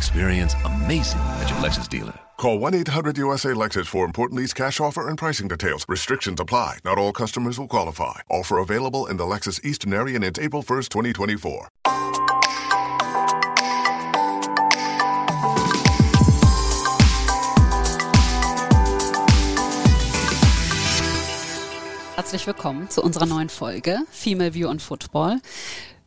Experience amazing at your Lexus dealer. Call 1-800-USA-LEXUS for important lease cash offer and pricing details. Restrictions apply. Not all customers will qualify. Offer available in the Lexus Eastern area and it's April 1st, 2024. Herzlich willkommen zu unserer neuen Folge Female View on Football.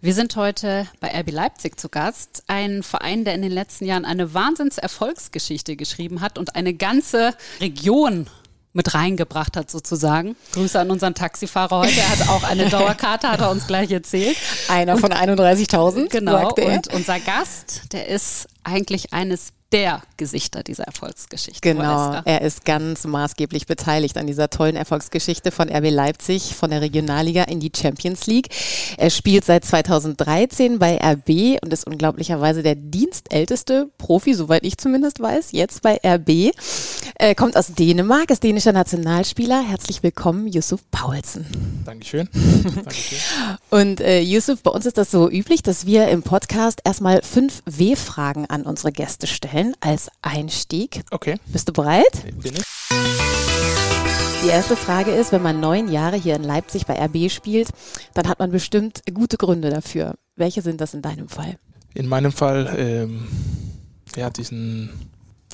Wir sind heute bei RB Leipzig zu Gast, ein Verein, der in den letzten Jahren eine Wahnsinnserfolgsgeschichte geschrieben hat und eine ganze Region mit reingebracht hat sozusagen. Grüße an unseren Taxifahrer heute. Er hat auch eine Dauerkarte, hat er uns gleich erzählt. Einer von 31.000. Genau. Und unser Gast, der ist eigentlich eines der Gesichter dieser Erfolgsgeschichte. Genau, er ist ganz maßgeblich beteiligt an dieser tollen Erfolgsgeschichte von RB Leipzig, von der Regionalliga in die Champions League. Er spielt seit 2013 bei RB und ist unglaublicherweise der dienstälteste Profi, soweit ich zumindest weiß, jetzt bei RB. Er kommt aus Dänemark, ist dänischer Nationalspieler. Herzlich willkommen, Yusuf Paulsen. Dankeschön. Dankeschön. Und äh, Yusuf, bei uns ist das so üblich, dass wir im Podcast erstmal fünf W-Fragen an unsere Gäste stellen stellen als Einstieg. Okay. Bist du bereit? Bin ich. Die erste Frage ist, wenn man neun Jahre hier in Leipzig bei RB spielt, dann hat man bestimmt gute Gründe dafür. Welche sind das in deinem Fall? In meinem Fall, ähm, ja, diesen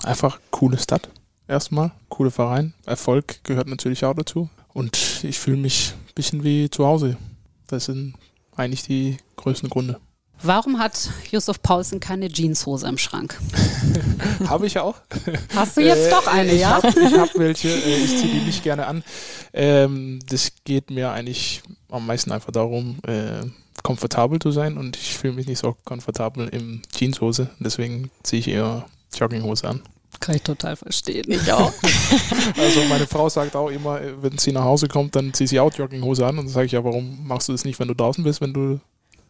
einfach coole Stadt erstmal, coole Verein. Erfolg gehört natürlich auch dazu. Und ich fühle mich ein bisschen wie zu Hause. Das sind eigentlich die größten Gründe. Warum hat Yusuf Paulsen keine Jeanshose im Schrank? habe ich auch. Hast du jetzt äh, doch eine, ich ja? Hab, ich habe welche, äh, ich ziehe die nicht gerne an. Ähm, das geht mir eigentlich am meisten einfach darum, äh, komfortabel zu sein und ich fühle mich nicht so komfortabel im Jeanshose. Deswegen ziehe ich eher Jogginghose an. Kann ich total verstehen. Ich auch. also meine Frau sagt auch immer, wenn sie nach Hause kommt, dann zieht sie auch Jogginghose an. Und dann sage ich ja, warum machst du das nicht, wenn du draußen bist, wenn du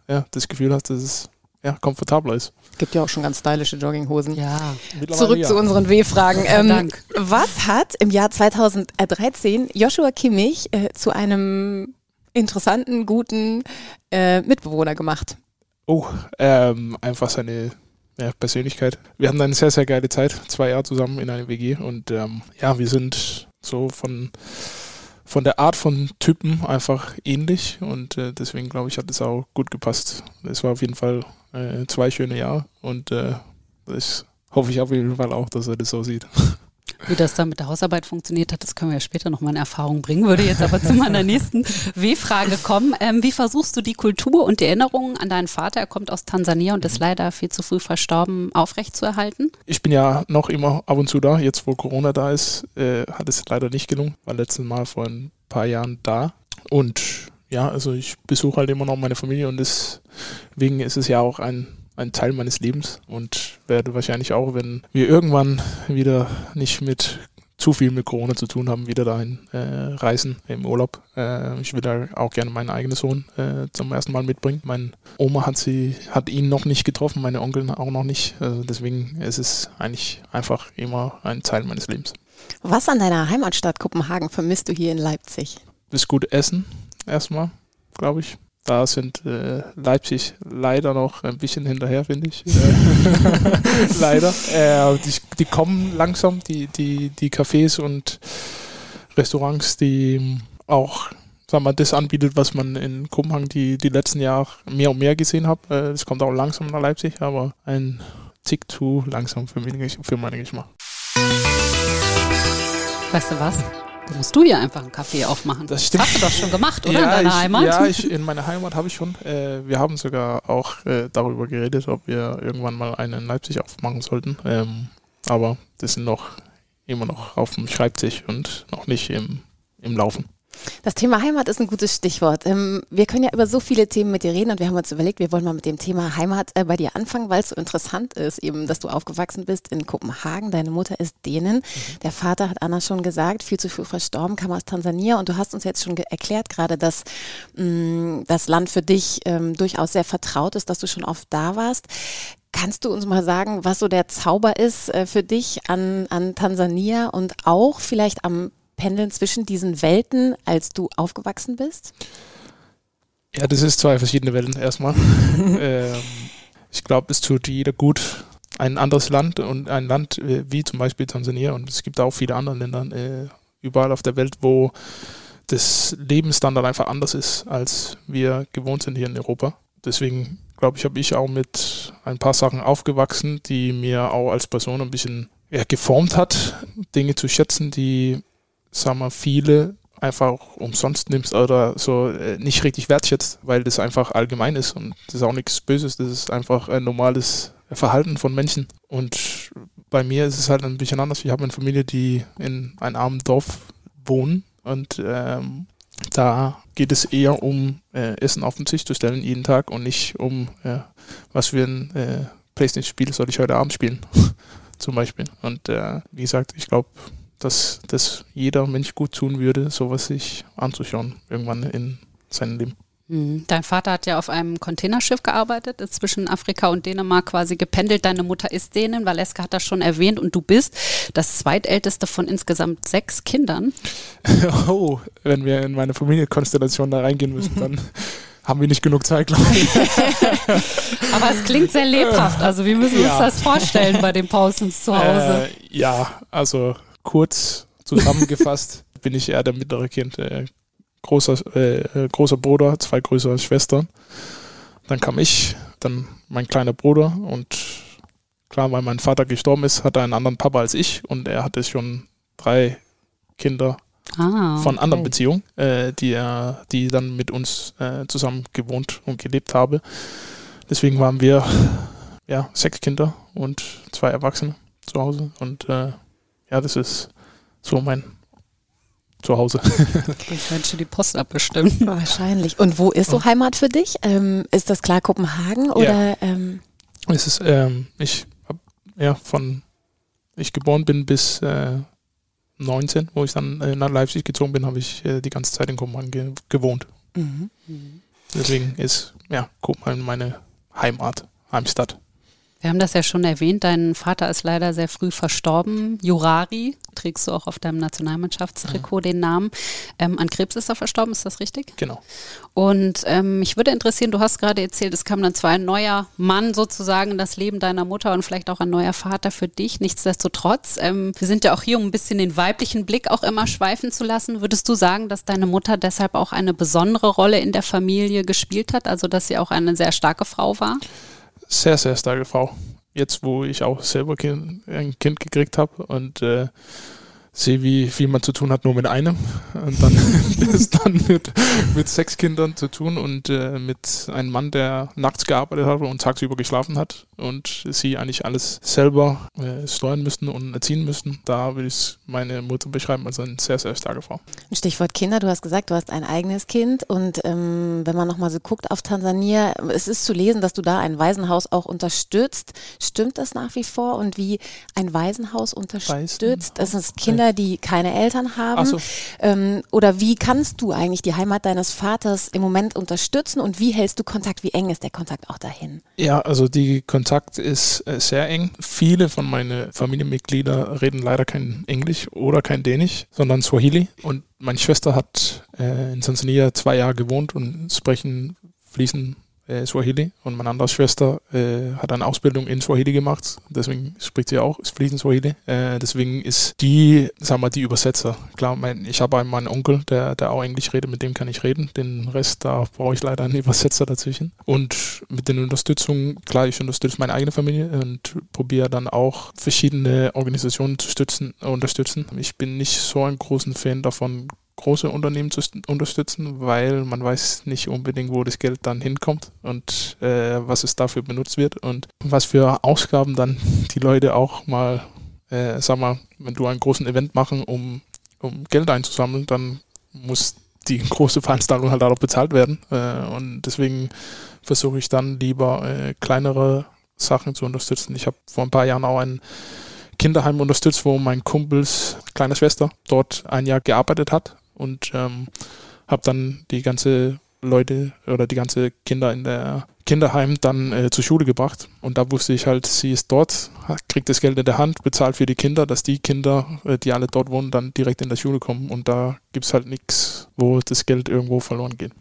ja, das Gefühl hast, dass es ja, komfortabler ist. Gibt ja auch schon ganz stylische Jogginghosen. Ja. Zurück ja. zu unseren W-Fragen. Ähm, was hat im Jahr 2013 Joshua Kimmich äh, zu einem interessanten, guten äh, Mitbewohner gemacht? Oh, ähm, einfach seine ja, Persönlichkeit. Wir hatten eine sehr, sehr geile Zeit, zwei Jahre zusammen in einer WG und ähm, ja, wir sind so von von der Art von Typen einfach ähnlich und äh, deswegen glaube ich, hat es auch gut gepasst. Es war auf jeden Fall äh, zwei schöne Jahre und äh, das hoffe ich auf jeden Fall auch, dass er das so sieht. Wie das dann mit der Hausarbeit funktioniert hat, das können wir ja später nochmal in Erfahrung bringen. Würde jetzt aber zu meiner nächsten W-Frage kommen. Ähm, wie versuchst du die Kultur und die Erinnerungen an deinen Vater, er kommt aus Tansania und ist mhm. leider viel zu früh verstorben, aufrechtzuerhalten? Ich bin ja noch immer ab und zu da. Jetzt, wo Corona da ist, äh, hat es leider nicht gelungen. War letztes Mal vor ein paar Jahren da. Und ja, also ich besuche halt immer noch meine Familie und deswegen ist es ja auch ein ein Teil meines Lebens und werde wahrscheinlich auch, wenn wir irgendwann wieder nicht mit zu viel mit Corona zu tun haben, wieder dahin äh, reisen im Urlaub. Äh, ich will da auch gerne meinen eigenen Sohn äh, zum ersten Mal mitbringen. Meine Oma hat sie, hat ihn noch nicht getroffen, meine Onkel auch noch nicht. Also deswegen ist es eigentlich einfach immer ein Teil meines Lebens. Was an deiner Heimatstadt Kopenhagen vermisst du hier in Leipzig? Das gute Essen erstmal, glaube ich. Da sind äh, Leipzig leider noch ein bisschen hinterher, finde ich. leider. Äh, die, die, kommen langsam, die, die, die Cafés und Restaurants, die auch sagen wir, das anbietet, was man in Kopenhagen die, die letzten Jahre mehr und mehr gesehen hat. Äh, das kommt auch langsam nach Leipzig, aber ein Tick zu langsam für, mich, für meinen Geschmack. Weißt du was? Musst du hier einfach einen Kaffee aufmachen. Das, stimmt. hast du doch schon gemacht, oder? Ja, in deiner ich, Heimat? Ja, ich, in meiner Heimat habe ich schon. Äh, wir haben sogar auch äh, darüber geredet, ob wir irgendwann mal einen in Leipzig aufmachen sollten. Ähm, aber das sind noch immer noch auf dem Schreibtisch und noch nicht im, im Laufen. Das Thema Heimat ist ein gutes Stichwort. Ähm, wir können ja über so viele Themen mit dir reden und wir haben uns überlegt, wir wollen mal mit dem Thema Heimat äh, bei dir anfangen, weil es so interessant ist, eben, dass du aufgewachsen bist in Kopenhagen. Deine Mutter ist Dänen. Mhm. Der Vater hat Anna schon gesagt, viel zu früh verstorben, kam aus Tansania und du hast uns jetzt schon erklärt gerade, dass mh, mm, das Land für dich ähm, durchaus sehr vertraut ist, dass du schon oft da warst. Kannst du uns mal sagen, was so der Zauber ist äh, für dich an, an Tansania und auch vielleicht am Pendeln zwischen diesen Welten, als du aufgewachsen bist? Ja, das ist zwei verschiedene Welten erstmal. ähm, ich glaube, es tut jeder gut, ein anderes Land und ein Land wie zum Beispiel Tansania und es gibt auch viele andere Länder äh, überall auf der Welt, wo das Lebensstandard einfach anders ist, als wir gewohnt sind hier in Europa. Deswegen glaube ich, habe ich auch mit ein paar Sachen aufgewachsen, die mir auch als Person ein bisschen ja, geformt hat, Dinge zu schätzen, die sagen wir, viele einfach umsonst nimmst oder so äh, nicht richtig wertschätzt, weil das einfach allgemein ist und das ist auch nichts Böses, das ist einfach ein normales Verhalten von Menschen. Und bei mir ist es halt ein bisschen anders. Ich habe eine Familie, die in einem armen Dorf wohnen und ähm, da geht es eher um äh, Essen auf den Tisch zu stellen jeden Tag und nicht um, äh, was für ein äh, Playstation-Spiel soll ich heute Abend spielen, zum Beispiel. Und äh, wie gesagt, ich glaube, dass das jeder Mensch gut tun würde, sowas sich anzuschauen, irgendwann in seinem Leben. Mhm. Dein Vater hat ja auf einem Containerschiff gearbeitet, ist zwischen Afrika und Dänemark quasi gependelt. Deine Mutter ist Dänin, Valeska hat das schon erwähnt und du bist das zweitälteste von insgesamt sechs Kindern. Oh, wenn wir in meine Familienkonstellation da reingehen müssen, dann haben wir nicht genug Zeit, glaube ich. Aber es klingt sehr lebhaft. Also wie müssen wir ja. uns das vorstellen bei den Pausens zu Hause? Äh, ja, also kurz zusammengefasst bin ich eher der mittlere Kind. Äh, großer, äh, großer Bruder, zwei größere Schwestern. Dann kam ich, dann mein kleiner Bruder und klar, weil mein Vater gestorben ist, hat er einen anderen Papa als ich und er hatte schon drei Kinder ah, okay. von anderen Beziehungen, äh, die er, die dann mit uns äh, zusammen gewohnt und gelebt habe. Deswegen waren wir ja sechs Kinder und zwei Erwachsene zu Hause und äh, ja, das ist so mein Zuhause. Ich wünsche die Post abbestimmt. Wahrscheinlich. Und wo ist so Heimat für dich? Ähm, ist das klar Kopenhagen oder? Ja. Ähm? Es ist, ähm, ich habe ja von ich geboren bin bis äh, 19, wo ich dann äh, nach Leipzig gezogen bin, habe ich äh, die ganze Zeit in Kopenhagen ge gewohnt. Mhm. Deswegen ist ja Kopenhagen meine Heimat, Heimstadt. Wir haben das ja schon erwähnt, dein Vater ist leider sehr früh verstorben. Jurari, trägst du auch auf deinem Nationalmannschaftstrikot mhm. den Namen. Ähm, an Krebs ist er verstorben, ist das richtig? Genau. Und ähm, mich würde interessieren, du hast gerade erzählt, es kam dann zwar ein neuer Mann sozusagen in das Leben deiner Mutter und vielleicht auch ein neuer Vater für dich. Nichtsdestotrotz, ähm, wir sind ja auch hier, um ein bisschen den weiblichen Blick auch immer schweifen zu lassen. Würdest du sagen, dass deine Mutter deshalb auch eine besondere Rolle in der Familie gespielt hat, also dass sie auch eine sehr starke Frau war? Sehr, sehr starke Frau. Jetzt, wo ich auch selber ein Kind gekriegt habe und äh, sehe, wie viel man zu tun hat nur mit einem. Und dann ist dann mit, mit sechs Kindern zu tun und äh, mit einem Mann, der nachts gearbeitet hat und tagsüber geschlafen hat und sie eigentlich alles selber äh, steuern müssten und erziehen müssten. Da würde ich meine Mutter beschreiben als eine sehr, sehr starke Frau. Stichwort Kinder, du hast gesagt, du hast ein eigenes Kind und ähm, wenn man nochmal so guckt auf Tansania, es ist zu lesen, dass du da ein Waisenhaus auch unterstützt. Stimmt das nach wie vor und wie ein Waisenhaus unterstützt? Waisenhaus? Das sind Kinder, die keine Eltern haben. So. Ähm, oder wie kannst du eigentlich die Heimat deines Vaters im Moment unterstützen und wie hältst du Kontakt? Wie eng ist der Kontakt auch dahin? Ja, also die Kontakt Kontakt ist äh, sehr eng. Viele von meinen Familienmitgliedern reden leider kein Englisch oder kein Dänisch, sondern Swahili. Und meine Schwester hat äh, in Tansania zwei Jahre gewohnt und sprechen fließend äh, Swahili und meine andere Schwester äh, hat eine Ausbildung in Swahili gemacht, deswegen spricht sie auch fließend Swahili. Äh, deswegen ist die, sagen wir, die Übersetzer. Klar, mein, ich habe einen Onkel, der, der auch Englisch redet, mit dem kann ich reden. Den Rest, da brauche ich leider einen Übersetzer dazwischen. Und mit den Unterstützungen, klar, ich unterstütze meine eigene Familie und probiere dann auch verschiedene Organisationen zu stützen, unterstützen. Ich bin nicht so ein großen Fan davon, große Unternehmen zu unterstützen, weil man weiß nicht unbedingt, wo das Geld dann hinkommt und äh, was es dafür benutzt wird und was für Ausgaben dann die Leute auch mal, äh, sag mal, wenn du einen großen Event machen, um, um Geld einzusammeln, dann muss die große Veranstaltung halt auch bezahlt werden. Äh, und deswegen versuche ich dann lieber äh, kleinere Sachen zu unterstützen. Ich habe vor ein paar Jahren auch ein Kinderheim unterstützt, wo mein Kumpels kleine Schwester dort ein Jahr gearbeitet hat und ähm, habe dann die ganze Leute oder die ganze Kinder in der Kinderheim dann äh, zur Schule gebracht. Und da wusste ich halt, sie ist dort, kriegt das Geld in der Hand, bezahlt für die Kinder, dass die Kinder, äh, die alle dort wohnen, dann direkt in der Schule kommen. Und da gibt es halt nichts, wo das Geld irgendwo verloren geht.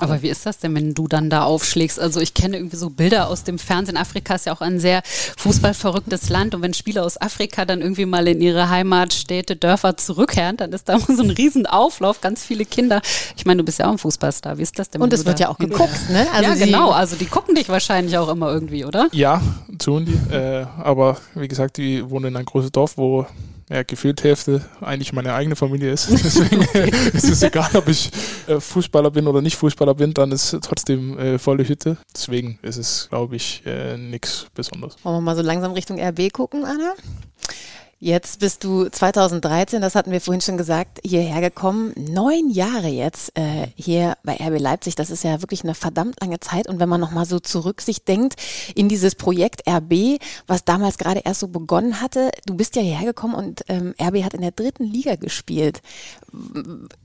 Aber wie ist das denn, wenn du dann da aufschlägst? Also ich kenne irgendwie so Bilder aus dem Fernsehen. Afrika ist ja auch ein sehr fußballverrücktes Land und wenn Spieler aus Afrika dann irgendwie mal in ihre Heimatstädte, Dörfer zurückkehren, dann ist da so ein Riesenauflauf, ganz viele Kinder. Ich meine, du bist ja auch ein Fußballstar. Wie ist das denn? Und es wird ja auch geguckt, ne? Also ja, genau. Also die gucken dich wahrscheinlich auch immer irgendwie, oder? Ja, tun die. Äh, aber wie gesagt, die wohnen in einem großen Dorf, wo ja, gefühlt Hälfte eigentlich meine eigene Familie ist. Deswegen ist es egal, ob ich äh, Fußballer bin oder nicht Fußballer bin, dann ist trotzdem äh, volle Hütte. Deswegen ist es, glaube ich, äh, nichts Besonderes. Wollen wir mal so langsam Richtung RB gucken, Anna? Jetzt bist du 2013, das hatten wir vorhin schon gesagt, hierher gekommen. Neun Jahre jetzt äh, hier bei RB Leipzig. Das ist ja wirklich eine verdammt lange Zeit. Und wenn man nochmal so zurück sich denkt in dieses Projekt RB, was damals gerade erst so begonnen hatte, du bist ja hierher gekommen und ähm, RB hat in der dritten Liga gespielt.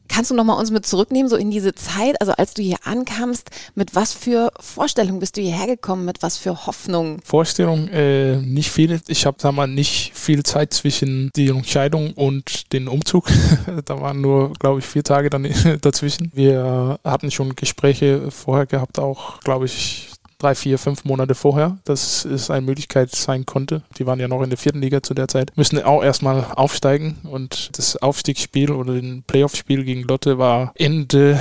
Kannst du nochmal uns mit zurücknehmen, so in diese Zeit, also als du hier ankamst, mit was für Vorstellungen bist du hierher gekommen, mit was für Hoffnungen? Vorstellungen, äh, nicht viele. Ich habe, sag mal, nicht viel Zeit zwischen die Entscheidung und den Umzug. da waren nur, glaube ich, vier Tage dann dazwischen. Wir hatten schon Gespräche vorher gehabt, auch, glaube ich, drei, vier, fünf Monate vorher, dass es eine Möglichkeit sein konnte. Die waren ja noch in der vierten Liga zu der Zeit. Müssen auch erstmal aufsteigen und das Aufstiegsspiel oder den Playoff-Spiel gegen Lotte war Ende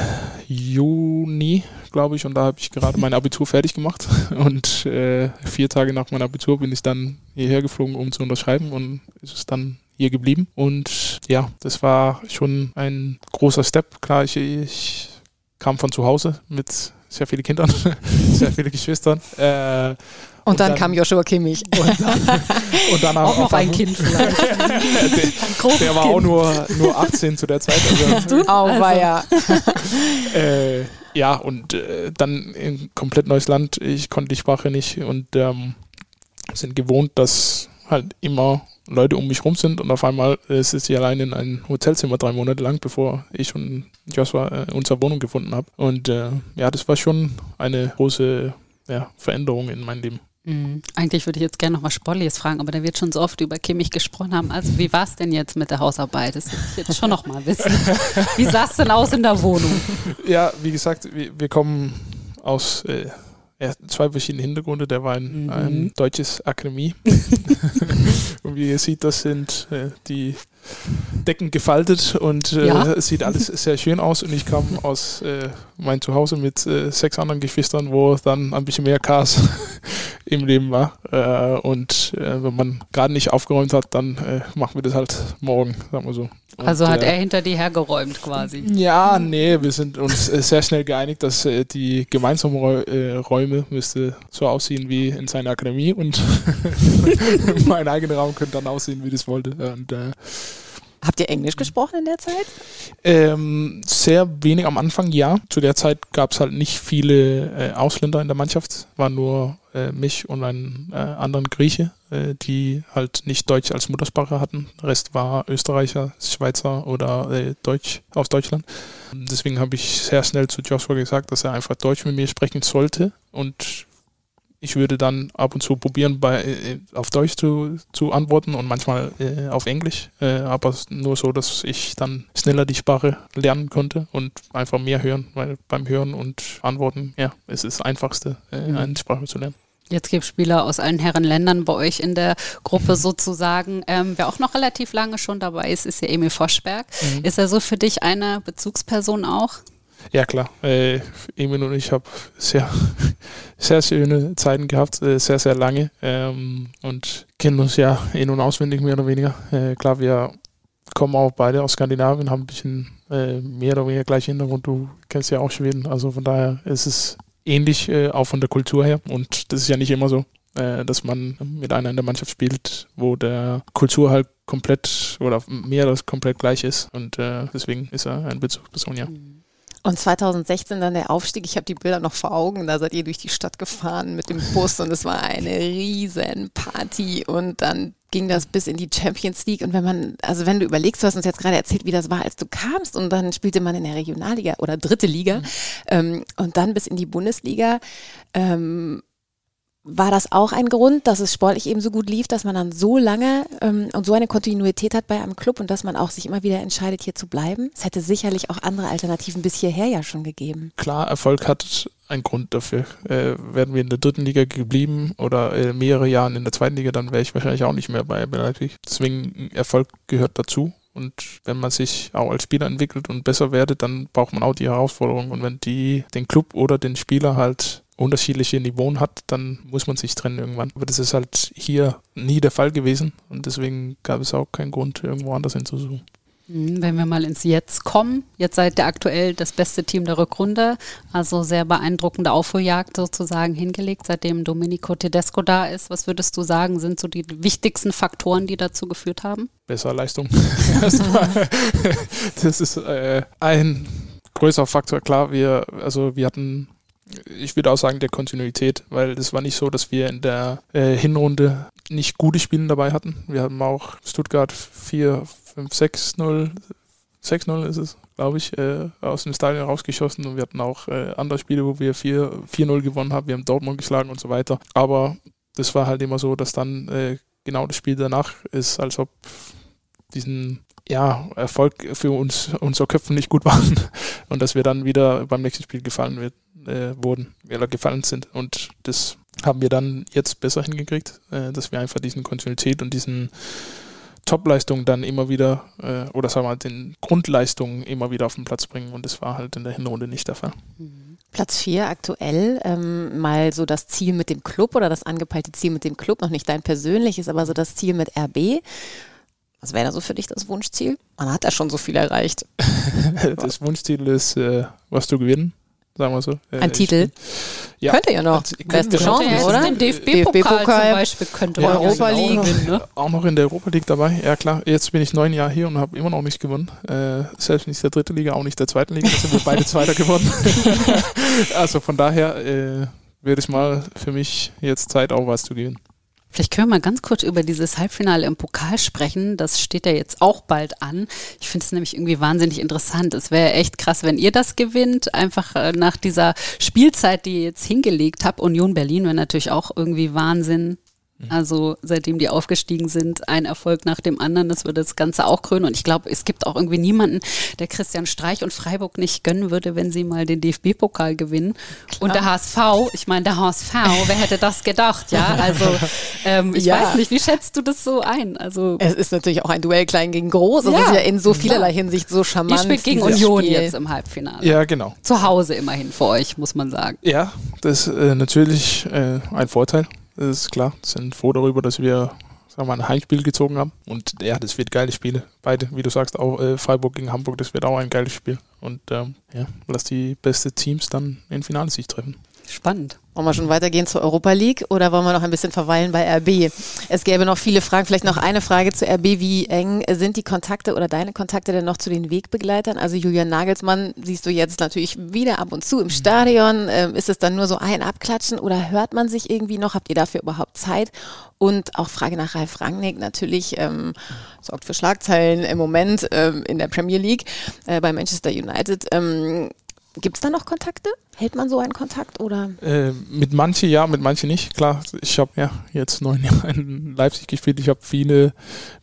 Juni, glaube ich, und da habe ich gerade mein Abitur fertig gemacht und äh, vier Tage nach meinem Abitur bin ich dann hierher geflogen, um zu unterschreiben und ist es dann hier geblieben und ja, das war schon ein großer Step. Klar, ich, ich kam von zu Hause mit sehr viele Kinder, sehr viele Geschwister. Äh, und, und dann, dann, kam Joshua Kimmich. Und dann, und dann auch, auch noch ein Kind vielleicht. der, der war kind. auch nur, nur 18 zu der Zeit. Also, du? Auch also. war ja. äh, ja, und äh, dann ein komplett neues Land. Ich konnte die Sprache nicht und ähm, sind gewohnt, dass halt immer Leute um mich rum sind und auf einmal äh, sitze ich allein in einem Hotelzimmer drei Monate lang, bevor ich und Joshua äh, unsere Wohnung gefunden habe. Und äh, ja, das war schon eine große ja, Veränderung in meinem Leben. Mhm. Eigentlich würde ich jetzt gerne noch mal Spollies fragen, aber da wird schon so oft über Kimmich gesprochen haben. Also wie war es denn jetzt mit der Hausarbeit? Das will ich jetzt schon noch mal wissen. Wie sah es denn aus in der Wohnung? Ja, wie gesagt, wir, wir kommen aus äh, zwei verschiedene Hintergründe. Der war in mhm. ein deutsches Akademie. und wie ihr seht, das sind äh, die Decken gefaltet und äh, ja. es sieht alles sehr schön aus. Und ich kam aus äh, meinem Zuhause mit äh, sechs anderen Geschwistern, wo dann ein bisschen mehr Chaos im Leben war. Äh, und äh, wenn man gerade nicht aufgeräumt hat, dann äh, machen wir das halt morgen, sagen wir so. Also und, hat er hinter dir hergeräumt quasi? Ja, nee, wir sind uns sehr schnell geeinigt, dass die gemeinsamen Räume müsste so aussehen wie in seiner Akademie und mein eigener Raum könnte dann aussehen, wie das wollte. Und Habt ihr Englisch gesprochen in der Zeit? Ähm, sehr wenig am Anfang, ja. Zu der Zeit gab es halt nicht viele äh, Ausländer in der Mannschaft. War nur äh, mich und einen äh, anderen Grieche, äh, die halt nicht Deutsch als Muttersprache hatten. Der Rest war Österreicher, Schweizer oder äh, Deutsch aus Deutschland. Deswegen habe ich sehr schnell zu Joshua gesagt, dass er einfach Deutsch mit mir sprechen sollte. Und ich würde dann ab und zu probieren, bei, äh, auf Deutsch zu, zu antworten und manchmal äh, auf Englisch, äh, aber nur so, dass ich dann schneller die Sprache lernen konnte und einfach mehr hören, weil beim Hören und Antworten, ja, es ist das Einfachste, äh, mhm. eine Sprache zu lernen. Jetzt gibt es Spieler aus allen Herrenländern bei euch in der Gruppe sozusagen. Ähm, wer auch noch relativ lange schon dabei ist, ist ja Emil Foschberg. Mhm. Ist er so für dich eine Bezugsperson auch? Ja klar, äh, Emil und ich haben sehr, sehr schöne Zeiten gehabt, äh, sehr, sehr lange ähm, und kennen uns ja in- und auswendig mehr oder weniger. Äh, klar, wir kommen auch beide aus Skandinavien, haben ein bisschen äh, mehr oder weniger gleich Hintergrund. Du kennst ja auch Schweden, also von daher ist es ähnlich, äh, auch von der Kultur her und das ist ja nicht immer so. äh, dass man mit einer in der Mannschaft spielt, wo der Kultur halt komplett oder mehr als komplett gleich ist. Und äh, deswegen ist er ein Bezugsperson, ja. Und 2016 dann der Aufstieg, ich habe die Bilder noch vor Augen, da seid ihr durch die Stadt gefahren mit dem Bus und es war eine riesen Party und dann ging das bis in die Champions League. Und wenn man, also wenn du überlegst, du hast uns jetzt gerade erzählt, wie das war, als du kamst. Und dann spielte man in der Regionalliga oder dritte Liga. Mhm. ähm, und dann bis in die Bundesliga, ähm, war das auch ein Grund, dass es sportlich eben so gut lief, dass man dann so lange ähm, und so eine Kontinuität hat bei einem Club und dass man auch sich immer wieder entscheidet, hier zu bleiben? Es hätte sicherlich auch andere Alternativen bis hierher ja schon gegeben. Klar, Erfolg hat einen Grund dafür. Äh, wären wir in der dritten Liga geblieben oder äh, mehrere Jahre in der zweiten Liga, dann wäre ich wahrscheinlich auch nicht mehr bei Leipzig. Deswegen Erfolg gehört dazu. Und wenn man sich auch als Spieler entwickelt und besser werdet, dann braucht man auch die Herausforderung. Und wenn die den Club oder den Spieler halt unterschiedliche Niveauen hat, dann muss man sich trennen irgendwann. Aber das ist halt hier nie der Fall gewesen und deswegen gab es auch keinen Grund, irgendwo anders hinzusuchen. Mhm, wenn wir mal ins Jetzt kommen, jetzt seid ihr aktuell das beste Team der Rückrunde, also sehr beeindruckende Aufholjagd sozusagen hingelegt, seitdem Domenico Tedesco da ist. Was würdest du sagen, sind so die wichtigsten Faktoren, die dazu geführt haben? Bessere Leistung. das ist äh, ein größerer Faktor. Klar, wir, also wir hatten ich würde auch sagen, der Kontinuität, weil es war nicht so, dass wir in der äh, Hinrunde nicht gute Spiele dabei hatten. Wir haben auch Stuttgart 4, 5, 6, 0, 6, 0 ist es, glaube ich, äh, aus dem Stadion rausgeschossen und wir hatten auch äh, andere Spiele, wo wir 4, 4-0 gewonnen haben. Wir haben Dortmund geschlagen und so weiter. Aber das war halt immer so, dass dann äh, genau das Spiel danach ist, als ob diesen ja, Erfolg für uns, unsere Köpfe nicht gut waren und dass wir dann wieder beim nächsten Spiel gefallen wird, äh, wurden, oder gefallen sind. Und das haben wir dann jetzt besser hingekriegt, äh, dass wir einfach diesen Kontinuität und diesen Topleistungen dann immer wieder, äh, oder sagen wir mal, den Grundleistungen immer wieder auf den Platz bringen. Und das war halt in der Hinrunde nicht der Fall. Mhm. Platz 4 aktuell, ähm, mal so das Ziel mit dem Club oder das angepeilte Ziel mit dem Club, noch nicht dein persönliches, aber so das Ziel mit RB. Was wäre da so für dich das Wunschziel? Man hat ja schon so viel erreicht. das Wunschziel ist, äh, was zu gewinnen sagen wir so. Ein äh, Titel? Ja. Könnte ja noch. Beste Chance, ja, oder? Den DFB-Pokal DFB zum Beispiel könnte man Europa League. Auch noch, ne? auch noch in der Europa League dabei. Ja klar, jetzt bin ich neun Jahre hier und habe immer noch nicht gewonnen. Äh, selbst nicht der dritten Liga, auch nicht der zweiten Liga. Da sind wir beide Zweiter geworden. also von daher äh, wird es mal für mich jetzt Zeit, auch was zu gewinnen. Vielleicht können wir mal ganz kurz über dieses Halbfinale im Pokal sprechen. Das steht ja jetzt auch bald an. Ich finde es nämlich irgendwie wahnsinnig interessant. Es wäre echt krass, wenn ihr das gewinnt. Einfach äh, nach dieser Spielzeit, die ihr jetzt hingelegt habt. Union Berlin wäre natürlich auch irgendwie Wahnsinn. Mhm. Also seitdem die aufgestiegen sind, ein Erfolg nach dem anderen, das würde das Ganze auch krönen. Und ich glaube, es gibt auch irgendwie niemanden, der Christian Streich und Freiburg nicht gönnen würde, wenn sie mal den DFB-Pokal gewinnen. Klar. Und der HSV, ich meine, der HSV, wer hätte das gedacht, ja? Also ähm, ich ja. weiß nicht, wie schätzt du das so ein? Also es ist natürlich auch ein Duell klein gegen groß. Es ja. ist ja in so vielerlei Hinsicht so charmant. Ihr spielt gegen Union Spiel. jetzt im Halbfinale. Ja, genau. Zu Hause immerhin für euch, muss man sagen. Ja, das ist äh, natürlich äh, ein Vorteil. Das ist klar. Sind froh darüber, dass wir sagen wir ein Heimspiel gezogen haben. Und ja, das wird geile Spiele. Beide, wie du sagst, auch äh, Freiburg gegen Hamburg, das wird auch ein geiles Spiel. Und ähm, ja, lass die besten Teams dann in Finale sich treffen. Spannend. Wollen wir schon weitergehen zur Europa League oder wollen wir noch ein bisschen verweilen bei RB? Es gäbe noch viele Fragen. Vielleicht noch eine Frage zu RB. Wie eng sind die Kontakte oder deine Kontakte denn noch zu den Wegbegleitern? Also Julian Nagelsmann siehst du jetzt natürlich wieder ab und zu im Stadion. Ähm, ist es dann nur so ein Abklatschen oder hört man sich irgendwie noch? Habt ihr dafür überhaupt Zeit? Und auch Frage nach Ralf Rangnick natürlich ähm, sorgt für Schlagzeilen im Moment ähm, in der Premier League äh, bei Manchester United. Gibt es da noch Kontakte? Hält man so einen Kontakt oder? Äh, mit manchen ja, mit manchen nicht. Klar, ich habe ja jetzt neun Jahre in Leipzig gespielt. Ich habe viele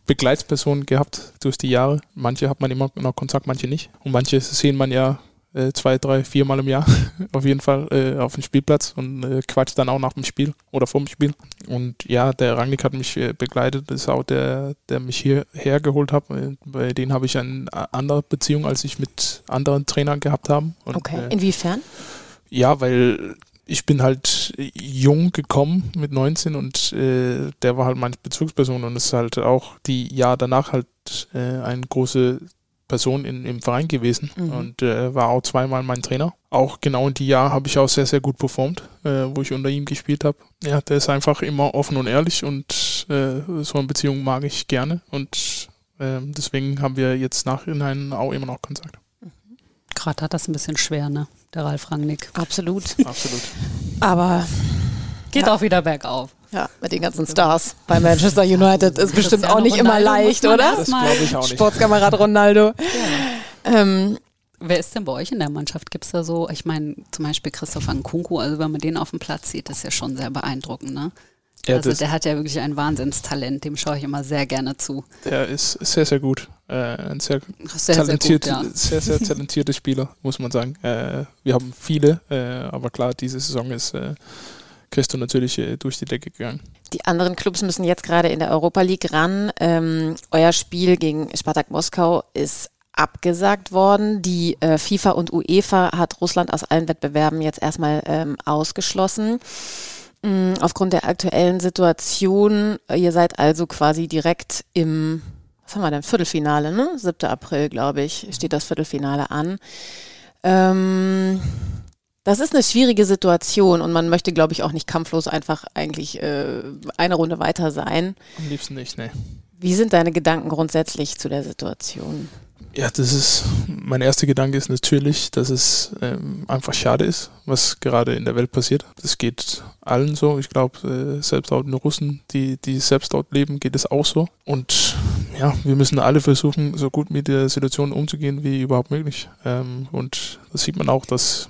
Begleitspersonen gehabt durch die Jahre. Manche hat man immer noch Kontakt, manche nicht. Und manche sehen man ja äh, zwei, drei, viermal im Jahr auf jeden Fall äh, auf dem Spielplatz und äh, quatscht dann auch nach dem Spiel oder vor dem Spiel. Und ja, der Rangnick hat mich äh, begleitet, das ist auch der, der mich hierher geholt hat. Äh, bei denen habe ich eine andere Beziehung, als ich mit anderen Trainern gehabt habe. Und, okay, äh, inwiefern? Ja, weil ich bin halt jung gekommen mit 19 und äh, der war halt meine Bezugsperson und ist halt auch die Jahr danach halt äh, eine große Person in, im Verein gewesen mhm. und äh, war auch zweimal mein Trainer. Auch genau in die Jahr habe ich auch sehr, sehr gut performt, äh, wo ich unter ihm gespielt habe. Ja, der ist einfach immer offen und ehrlich und äh, so eine Beziehung mag ich gerne und ähm, deswegen haben wir jetzt nachhinein auch immer noch Kontakt. Gerade hat das ein bisschen schwer, ne? Der Ralf Rangnick. Absolut. Absolut. Aber geht ja. auch wieder bergauf. Ja, mit den ganzen Stars bei Manchester United ist bestimmt auch nicht immer leicht, oder? Das glaube ich auch nicht. Sportskamerad Ronaldo. Ja. Ähm, Wer ist denn bei euch in der Mannschaft? Gibt es da so, ich meine, zum Beispiel Christoph Nkunku, also wenn man den auf dem Platz sieht, ist ja schon sehr beeindruckend, ne? Ja, also der hat ja wirklich ein Wahnsinnstalent, dem schaue ich immer sehr gerne zu. Der ist sehr, sehr gut. Äh, ein sehr, sehr, talentiert, sehr, gut, ja. sehr, sehr talentierter Spieler, muss man sagen. Äh, wir haben viele, äh, aber klar, diese Saison ist äh, Christo natürlich äh, durch die Decke gegangen. Die anderen Clubs müssen jetzt gerade in der Europa League ran. Ähm, euer Spiel gegen Spartak Moskau ist abgesagt worden. Die äh, FIFA und UEFA hat Russland aus allen Wettbewerben jetzt erstmal ähm, ausgeschlossen. Mm, aufgrund der aktuellen Situation, äh, ihr seid also quasi direkt im, was haben wir denn, Viertelfinale, ne? 7. April, glaube ich, steht das Viertelfinale an. Ähm, das ist eine schwierige Situation und man möchte, glaube ich, auch nicht kampflos einfach eigentlich äh, eine Runde weiter sein. Am liebsten nicht, ne. Wie sind deine Gedanken grundsätzlich zu der Situation? Ja, das ist, mein erster Gedanke ist natürlich, dass es ähm, einfach schade ist, was gerade in der Welt passiert. Das geht allen so. Ich glaube, äh, selbst auch den Russen, die, die selbst dort leben, geht es auch so. Und ja, wir müssen alle versuchen, so gut mit der Situation umzugehen wie überhaupt möglich. Ähm, und das sieht man auch, dass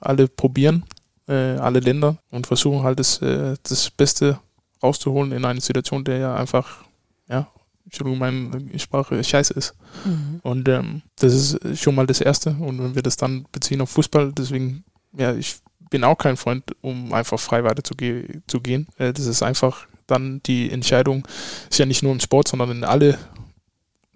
alle probieren, äh, alle Länder und versuchen halt das, äh, das Beste rauszuholen in einer Situation, der ja einfach ja, Entschuldigung, meine Sprache scheiße ist. Mhm. Und ähm, das ist schon mal das Erste. Und wenn wir das dann beziehen auf Fußball, deswegen, ja, ich bin auch kein Freund, um einfach frei weiter zu, ge zu gehen. Äh, das ist einfach dann die Entscheidung, ist ja nicht nur im Sport, sondern in alle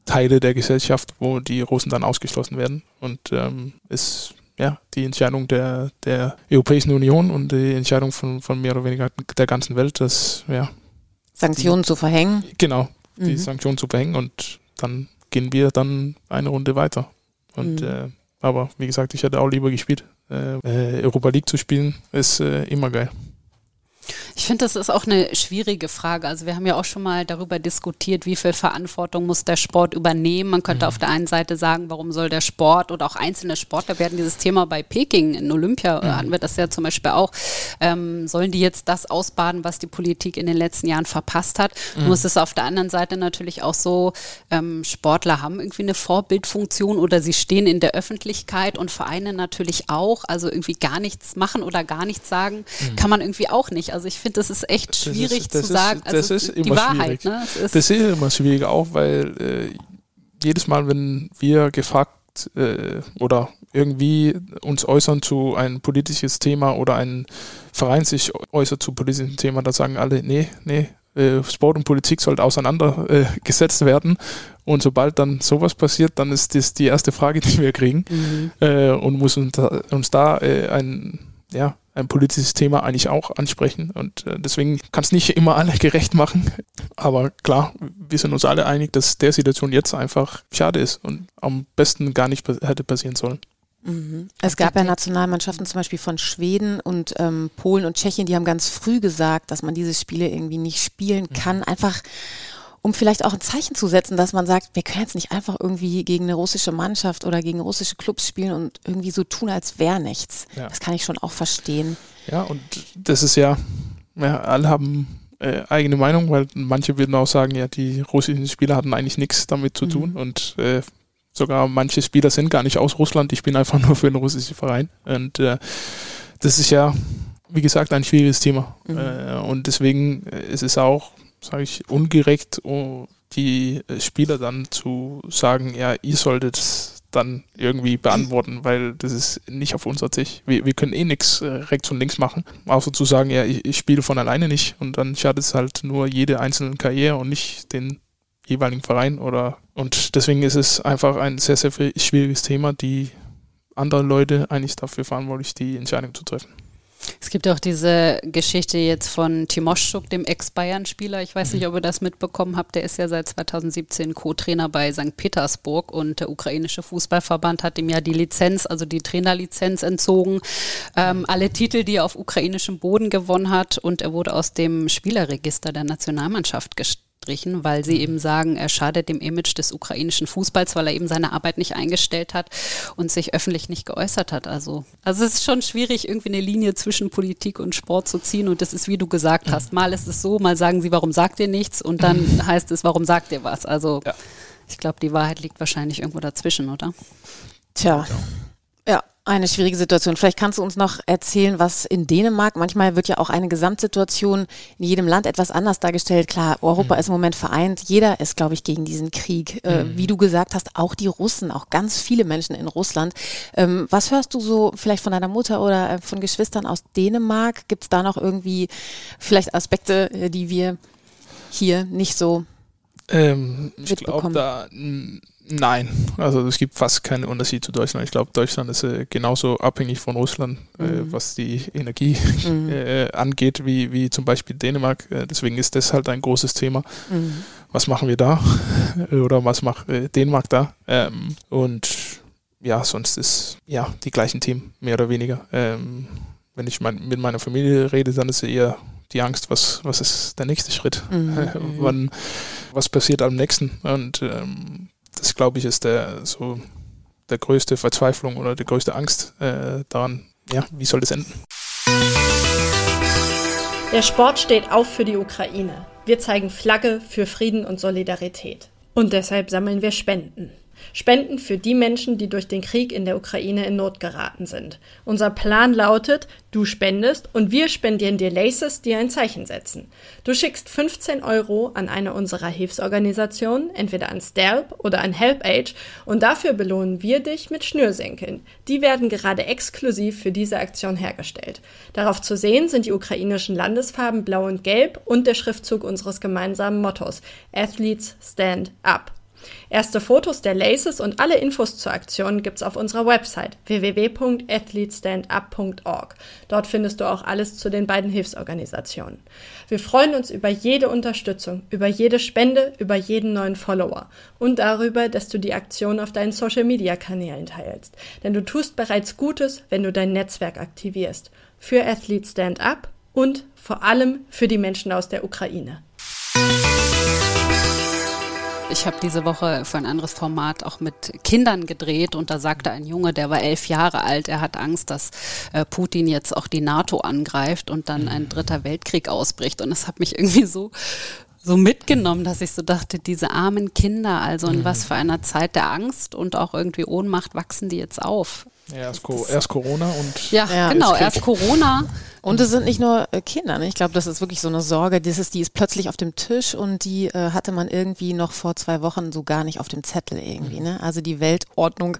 Teile der Gesellschaft, wo die Russen dann ausgeschlossen werden. Und ähm, ist ja die Entscheidung der, der Europäischen Union und die Entscheidung von, von mehr oder weniger der ganzen Welt, dass ja Sanktionen zu verhängen. Genau, die mhm. Sanktionen zu verhängen und dann gehen wir dann eine Runde weiter. Und mhm. äh, aber wie gesagt, ich hätte auch lieber gespielt. Äh, äh Europa League zu spielen ist äh, immer geil. Ich finde, das ist auch eine schwierige Frage. Also wir haben ja auch schon mal darüber diskutiert, wie viel Verantwortung muss der Sport übernehmen. Man könnte mhm. auf der einen Seite sagen, warum soll der Sport oder auch einzelne Sportler, werden dieses Thema bei Peking in Olympia, mhm. hatten wir das ja zum Beispiel auch, ähm, sollen die jetzt das ausbaden, was die Politik in den letzten Jahren verpasst hat? Mhm. Nur ist es auf der anderen Seite natürlich auch so, ähm, Sportler haben irgendwie eine Vorbildfunktion oder sie stehen in der Öffentlichkeit und Vereine natürlich auch. Also irgendwie gar nichts machen oder gar nichts sagen, mhm. kann man irgendwie auch nicht. Also ich finde, das ist echt schwierig das ist, das zu sagen. Also das ist immer die Wahrheit. Ne? Das ist, immer schwierig, auch weil äh, jedes Mal, wenn wir gefragt äh, oder irgendwie uns äußern zu ein politisches Thema oder ein Verein sich äußert zu politischen Thema, da sagen alle, nee, nee, äh, Sport und Politik sollte auseinandergesetzt äh, werden. Und sobald dann sowas passiert, dann ist das die erste Frage, die wir kriegen mhm. äh, und muss uns da, uns da äh, ein ja, ein politisches Thema eigentlich auch ansprechen. Und äh, deswegen kann es nicht immer alle gerecht machen. Aber klar, wir sind uns alle einig, dass der Situation jetzt einfach schade ist und am besten gar nicht hätte passieren sollen. Mhm. Es gab ja Nationalmannschaften zum Beispiel von Schweden und ähm, Polen und Tschechien, die haben ganz früh gesagt, dass man diese Spiele irgendwie nicht spielen mhm. kann. Einfach um vielleicht auch ein Zeichen zu setzen, dass man sagt, wir können jetzt nicht einfach irgendwie gegen eine russische Mannschaft oder gegen russische Clubs spielen und irgendwie so tun, als wäre nichts. Ja. Das kann ich schon auch verstehen. Ja, und das ist ja, ja alle haben äh, eigene Meinung, weil manche würden auch sagen, ja, die russischen Spieler hatten eigentlich nichts damit zu mhm. tun und äh, sogar manche Spieler sind gar nicht aus Russland, die spielen einfach nur für einen russischen Verein. Und äh, das ist ja, wie gesagt, ein schwieriges Thema. Mhm. Äh, und deswegen ist es auch sage ich, ungerecht, die Spieler dann zu sagen, ja, ihr solltet dann irgendwie beantworten, weil das ist nicht auf unser Tisch. Wir, wir können eh nichts äh, rechts und links machen, außer zu sagen, ja, ich, ich spiele von alleine nicht und dann schadet es halt nur jede einzelne Karriere und nicht den jeweiligen Verein oder und deswegen ist es einfach ein sehr, sehr schwieriges Thema, die andere Leute eigentlich dafür verantwortlich, die Entscheidung zu treffen. Es gibt auch diese Geschichte jetzt von Timoschuk, dem Ex-Bayern-Spieler. Ich weiß nicht, ob ihr das mitbekommen habt. Der ist ja seit 2017 Co-Trainer bei St. Petersburg und der ukrainische Fußballverband hat ihm ja die Lizenz, also die Trainerlizenz entzogen. Ähm, alle Titel, die er auf ukrainischem Boden gewonnen hat und er wurde aus dem Spielerregister der Nationalmannschaft gestellt gestrichen, weil sie eben sagen, er schadet dem Image des ukrainischen Fußballs, weil er eben seine Arbeit nicht eingestellt hat und sich öffentlich nicht geäußert hat. Also, also es ist schon schwierig, irgendwie eine Linie zwischen Politik und Sport zu ziehen. Und das ist, wie du gesagt hast, mal ist es so, mal sagen sie, warum sagt ihr nichts? Und dann heißt es, warum sagt ihr was? Also ja. ich glaube, die Wahrheit liegt wahrscheinlich irgendwo dazwischen, oder? Tja. Eine schwierige Situation. Vielleicht kannst du uns noch erzählen, was in Dänemark, manchmal wird ja auch eine Gesamtsituation in jedem Land etwas anders dargestellt. Klar, Europa mhm. ist im Moment vereint. Jeder ist, glaube ich, gegen diesen Krieg. Äh, mhm. Wie du gesagt hast, auch die Russen, auch ganz viele Menschen in Russland. Ähm, was hörst du so vielleicht von deiner Mutter oder äh, von Geschwistern aus Dänemark? Gibt es da noch irgendwie vielleicht Aspekte, äh, die wir hier nicht so ähm, ich glaube, da Nein, also es gibt fast keinen Unterschied zu Deutschland. Ich glaube, Deutschland ist äh, genauso abhängig von Russland, äh, mhm. äh, was die Energie mhm. äh, angeht, wie, wie zum Beispiel Dänemark. Äh, deswegen ist das halt ein großes Thema. Mhm. Was machen wir da? Oder was macht äh, Dänemark da? Ähm, und ja, sonst ist ja die gleichen Themen, mehr oder weniger. Ähm, wenn ich mein, mit meiner Familie rede, dann ist eher die Angst, was, was ist der nächste Schritt? Mhm. Wann, was passiert am nächsten? Und ähm, das glaube ich ist der so der größte Verzweiflung oder die größte Angst äh, daran, ja, wie soll das enden? Der Sport steht auf für die Ukraine. Wir zeigen Flagge für Frieden und Solidarität. Und deshalb sammeln wir Spenden. Spenden für die Menschen, die durch den Krieg in der Ukraine in Not geraten sind. Unser Plan lautet, du spendest und wir spendieren dir Laces, die ein Zeichen setzen. Du schickst 15 Euro an eine unserer Hilfsorganisationen, entweder an STELP oder an HelpAge und dafür belohnen wir dich mit Schnürsenkeln. Die werden gerade exklusiv für diese Aktion hergestellt. Darauf zu sehen sind die ukrainischen Landesfarben blau und gelb und der Schriftzug unseres gemeinsamen Mottos Athletes Stand Up. Erste Fotos der Laces und alle Infos zur Aktion gibt's auf unserer Website www.athletestandup.org. Dort findest du auch alles zu den beiden Hilfsorganisationen. Wir freuen uns über jede Unterstützung, über jede Spende, über jeden neuen Follower und darüber, dass du die Aktion auf deinen Social Media Kanälen teilst. Denn du tust bereits Gutes, wenn du dein Netzwerk aktivierst. Für Athlete Stand Up und vor allem für die Menschen aus der Ukraine. Ich habe diese Woche für ein anderes Format auch mit Kindern gedreht und da sagte ein Junge, der war elf Jahre alt, er hat Angst, dass äh, Putin jetzt auch die NATO angreift und dann ein dritter Weltkrieg ausbricht. Und das hat mich irgendwie so so mitgenommen, dass ich so dachte, diese armen Kinder, also in mhm. was für einer Zeit der Angst und auch irgendwie Ohnmacht wachsen die jetzt auf. Ja, erst, erst Corona und. Ja, ja genau, erst Corona. Und es sind nicht nur äh, Kinder. Ne? Ich glaube, das ist wirklich so eine Sorge. Dieses, die ist plötzlich auf dem Tisch und die äh, hatte man irgendwie noch vor zwei Wochen so gar nicht auf dem Zettel irgendwie. Ne? Also die Weltordnung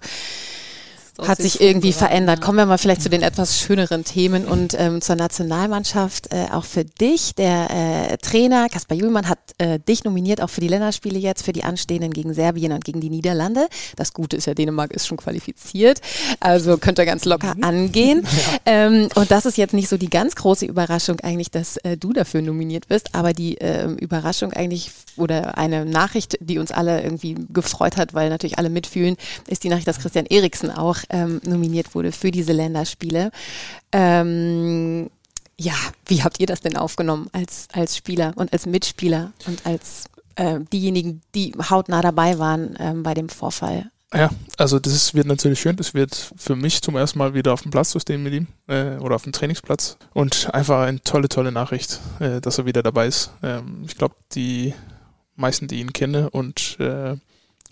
hat sich irgendwie verändert. Kommen wir mal vielleicht zu den etwas schöneren Themen und ähm, zur Nationalmannschaft. Äh, auch für dich, der äh, Trainer Kaspar Juhlmann hat äh, dich nominiert, auch für die Länderspiele jetzt, für die anstehenden gegen Serbien und gegen die Niederlande. Das Gute ist ja, Dänemark ist schon qualifiziert, also könnte ganz locker mhm. angehen. Ja. Ähm, und das ist jetzt nicht so die ganz große Überraschung eigentlich, dass äh, du dafür nominiert bist, aber die äh, Überraschung eigentlich oder eine Nachricht, die uns alle irgendwie gefreut hat, weil natürlich alle mitfühlen, ist die Nachricht, dass Christian Eriksen auch ähm, nominiert wurde für diese Länderspiele. Ähm, ja, wie habt ihr das denn aufgenommen als, als Spieler und als Mitspieler und als äh, diejenigen, die hautnah dabei waren ähm, bei dem Vorfall? Ja, also das ist, wird natürlich schön. Das wird für mich zum ersten Mal wieder auf dem Platz zu stehen mit ihm äh, oder auf dem Trainingsplatz. Und einfach eine tolle, tolle Nachricht, äh, dass er wieder dabei ist. Ähm, ich glaube, die meisten, die ihn kennen und äh,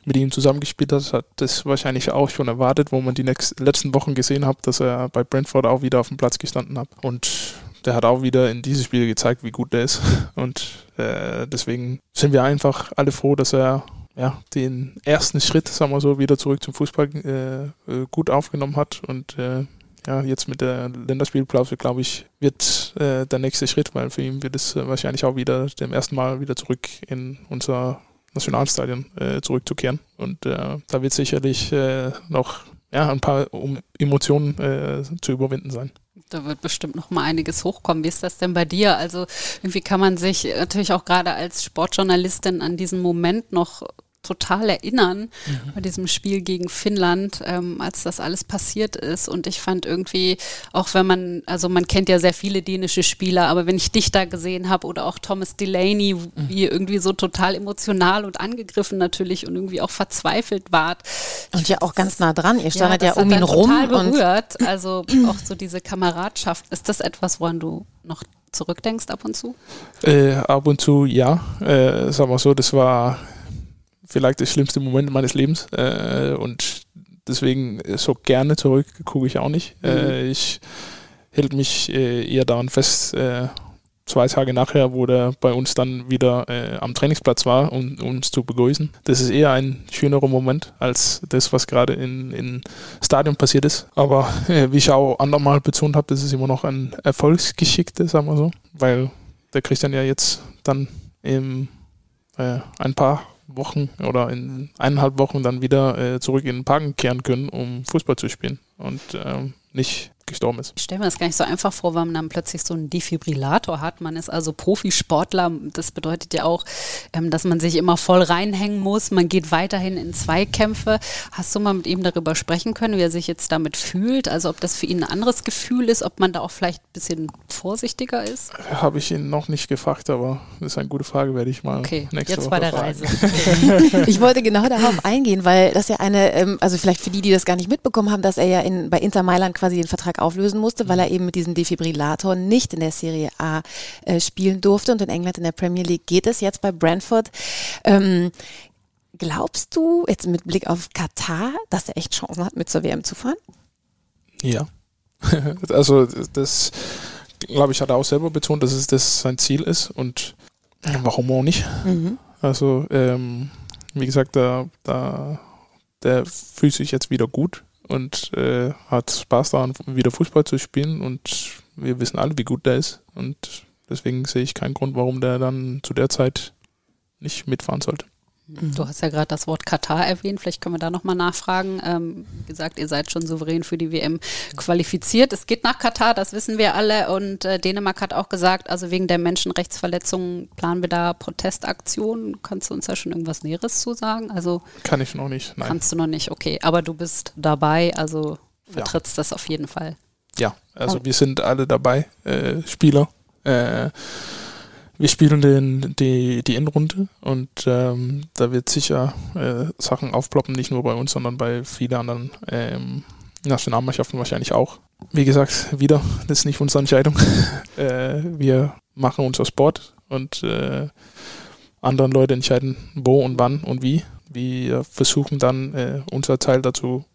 mit ihm zusammengespielt hat, hat das wahrscheinlich auch schon erwartet, wo man die letzten Wochen gesehen hat, dass er bei Brentford auch wieder auf dem Platz gestanden hat. Und der hat auch wieder in diesem Spiel gezeigt, wie gut der ist. Und äh, deswegen sind wir einfach alle froh, dass er ja, den ersten Schritt, sagen wir so, wieder zurück zum Fußball äh, äh gut aufgenommen hat. Und äh, ja, jetzt mit der Länderspielpause, glaube ich, wird äh, der nächste Schritt, weil für ihn wird es wahrscheinlich auch wieder dem ersten Mal wieder zurück in unser Nationalstadion äh, zurückzukehren. Und äh, da wird sicherlich äh, noch ja, ein paar um Emotionen äh, zu überwinden sein. Da wird bestimmt noch mal einiges hochkommen. Wie ist das denn bei dir? Also irgendwie kann man sich natürlich auch gerade als Sportjournalistin an diesen Moment noch total erinnern mhm. bei diesem Spiel gegen Finnland, ähm, als das alles passiert ist. Und ich fand irgendwie, auch wenn man, also man kennt ja sehr viele dänische Spieler, aber wenn ich dich da gesehen habe oder auch Thomas Delaney, mhm. wie ihr irgendwie so total emotional und angegriffen natürlich und irgendwie auch verzweifelt wart. Und ja auch ganz nah dran. Ihr standet ja, ja um ihn rum. Total berührt. also auch so diese Kameradschaft. Ist das etwas, woran du noch zurückdenkst ab und zu? Äh, ab und zu ja. Äh, sagen wir so, das war vielleicht das schlimmste Moment meines Lebens. Äh, und deswegen so gerne zurück gucke ich auch nicht. Mhm. Äh, ich hält mich äh, eher daran fest, äh, zwei Tage nachher, wo der bei uns dann wieder äh, am Trainingsplatz war, um uns zu begrüßen. Das ist eher ein schönerer Moment als das, was gerade in, in Stadion passiert ist. Aber äh, wie ich auch andermal betont habe, das ist immer noch ein Erfolgsgeschickte, sagen wir so, weil der Christian ja jetzt dann im, ein paar Wochen oder in eineinhalb Wochen dann wieder äh, zurück in den Parken kehren können, um Fußball zu spielen. Und ähm, nicht gestorben ist. Ich stelle mir das gar nicht so einfach vor, weil man dann plötzlich so einen Defibrillator hat. Man ist also Profisportler. Das bedeutet ja auch, ähm, dass man sich immer voll reinhängen muss. Man geht weiterhin in Zweikämpfe. Hast du mal mit ihm darüber sprechen können, wie er sich jetzt damit fühlt? Also ob das für ihn ein anderes Gefühl ist, ob man da auch vielleicht ein bisschen vorsichtiger ist? Habe ich ihn noch nicht gefragt, aber das ist eine gute Frage, werde ich mal okay, nächste jetzt Woche bei der fragen. Reise. ich wollte genau darauf eingehen, weil das ja eine, ähm, also vielleicht für die, die das gar nicht mitbekommen haben, dass er ja in, bei Inter Mailand quasi den Vertrag auflösen musste, weil er eben mit diesem Defibrillator nicht in der Serie A äh, spielen durfte und in England in der Premier League geht es jetzt bei Brentford. Ähm, glaubst du jetzt mit Blick auf Katar, dass er echt Chancen hat, mit zur WM zu fahren? Ja. also das glaube ich, hat er auch selber betont, dass es das sein Ziel ist und warum auch nicht. Mhm. Also ähm, wie gesagt, da, da der fühlt sich jetzt wieder gut und äh, hat Spaß daran, wieder Fußball zu spielen und wir wissen alle, wie gut der ist und deswegen sehe ich keinen Grund, warum der dann zu der Zeit nicht mitfahren sollte. Mhm. Du hast ja gerade das Wort Katar erwähnt, vielleicht können wir da nochmal nachfragen. Ähm, wie gesagt, ihr seid schon souverän für die WM qualifiziert. Es geht nach Katar, das wissen wir alle. Und äh, Dänemark hat auch gesagt, also wegen der Menschenrechtsverletzungen planen wir da Protestaktionen. Kannst du uns da schon irgendwas Näheres zu sagen? Also Kann ich noch nicht, nein. Kannst du noch nicht, okay. Aber du bist dabei, also vertrittst ja. das auf jeden Fall. Ja, also oh. wir sind alle dabei, äh, Spieler. Äh, wir spielen den, die, die Endrunde und ähm, da wird sicher äh, Sachen aufploppen, nicht nur bei uns, sondern bei vielen anderen ähm, Nationalmannschaften wahrscheinlich auch. Wie gesagt, wieder, das ist nicht unsere Entscheidung. äh, wir machen unser Sport und äh, andere Leute entscheiden, wo und wann und wie. Wir versuchen dann äh, unser Teil dazu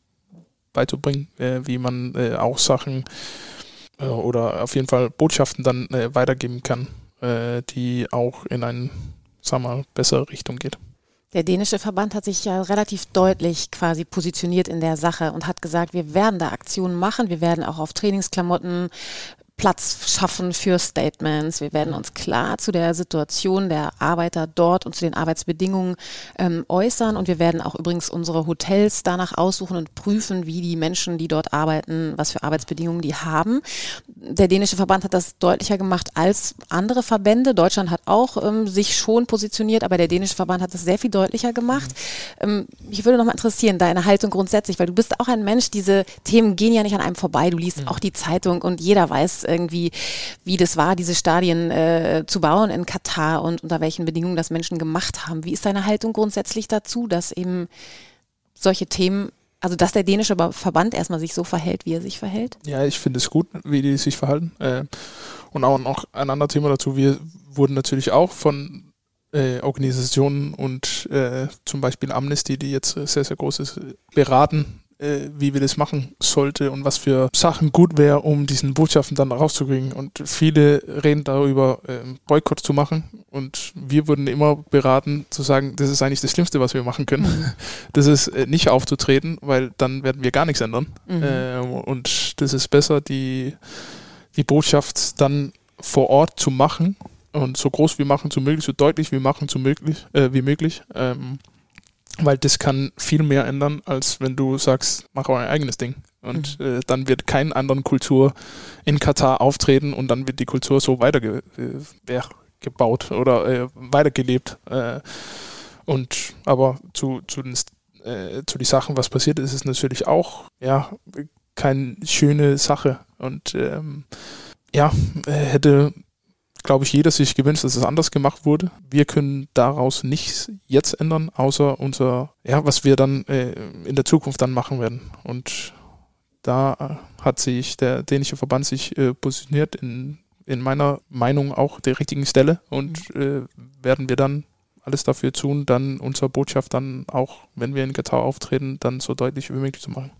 beizubringen, äh, wie man äh, auch Sachen äh, oder auf jeden Fall Botschaften dann weitergeben kann äh, die auch in eine, sagen mal, bessere Richtung geht. Der dänische Verband hat sich ja relativ deutlich quasi positioniert in der Sache und hat gesagt, wir werden da Aktionen machen, wir werden auch auf Trainingsklamotten Platz schaffen für Statements. Wir werden uns klar zu der Situation der Arbeiter dort und zu den Arbeitsbedingungen ähm, äußern. Und wir werden auch übrigens unsere Hotels danach aussuchen und prüfen, wie die Menschen, die dort arbeiten, was für Arbeitsbedingungen die haben. Der dänische Verband hat das deutlicher gemacht als andere Verbände. Deutschland hat auch ähm, sich schon positioniert, aber der dänische Verband hat das sehr viel deutlicher gemacht. Ähm, ich würde noch mal interessieren, deine Haltung grundsätzlich, weil du bist auch ein Mensch, diese Themen gehen ja nicht an einem vorbei. Du liest mhm. auch die Zeitung und jeder weiß, irgendwie, wie das war, diese Stadien äh, zu bauen in Katar und unter welchen Bedingungen das Menschen gemacht haben. Wie ist deine Haltung grundsätzlich dazu, dass eben solche Themen also, dass der dänische Verband erstmal sich so verhält, wie er sich verhält? Ja, ich finde es gut, wie die sich verhalten. Äh, und auch noch ein anderes Thema dazu. Wir wurden natürlich auch von äh, Organisationen und äh, zum Beispiel Amnesty, die jetzt sehr, sehr groß ist, beraten, äh, wie wir das machen sollte und was für Sachen gut wäre, um diesen Botschaften dann rauszukriegen. Und viele reden darüber, äh, Boykott zu machen. Und wir wurden immer beraten zu sagen, das ist eigentlich das Schlimmste, was wir machen können. Mhm. Das ist äh, nicht aufzutreten, weil dann werden wir gar nichts ändern. Mhm. Äh, und das ist besser, die, die Botschaft dann vor Ort zu machen und so groß wie machen zu möglich, so deutlich wie machen zu möglich, äh, wie möglich. Ähm, weil das kann viel mehr ändern, als wenn du sagst, mach euer eigenes Ding. Und mhm. äh, dann wird keine andere Kultur in Katar auftreten und dann wird die Kultur so weitergebaut oder äh, weitergelebt. Äh, und aber zu, zu den äh, zu den Sachen, was passiert ist, ist natürlich auch ja keine schöne Sache. Und ähm, ja, hätte, glaube ich, jeder sich gewünscht, dass es anders gemacht wurde. Wir können daraus nichts jetzt ändern, außer unser, ja, was wir dann äh, in der Zukunft dann machen werden. Und da hat sich der dänische Verband sich äh, positioniert in, in meiner Meinung auch der richtigen Stelle und äh, werden wir dann alles dafür tun, dann unsere Botschaft dann auch, wenn wir in Katar auftreten, dann so deutlich wie möglich zu machen.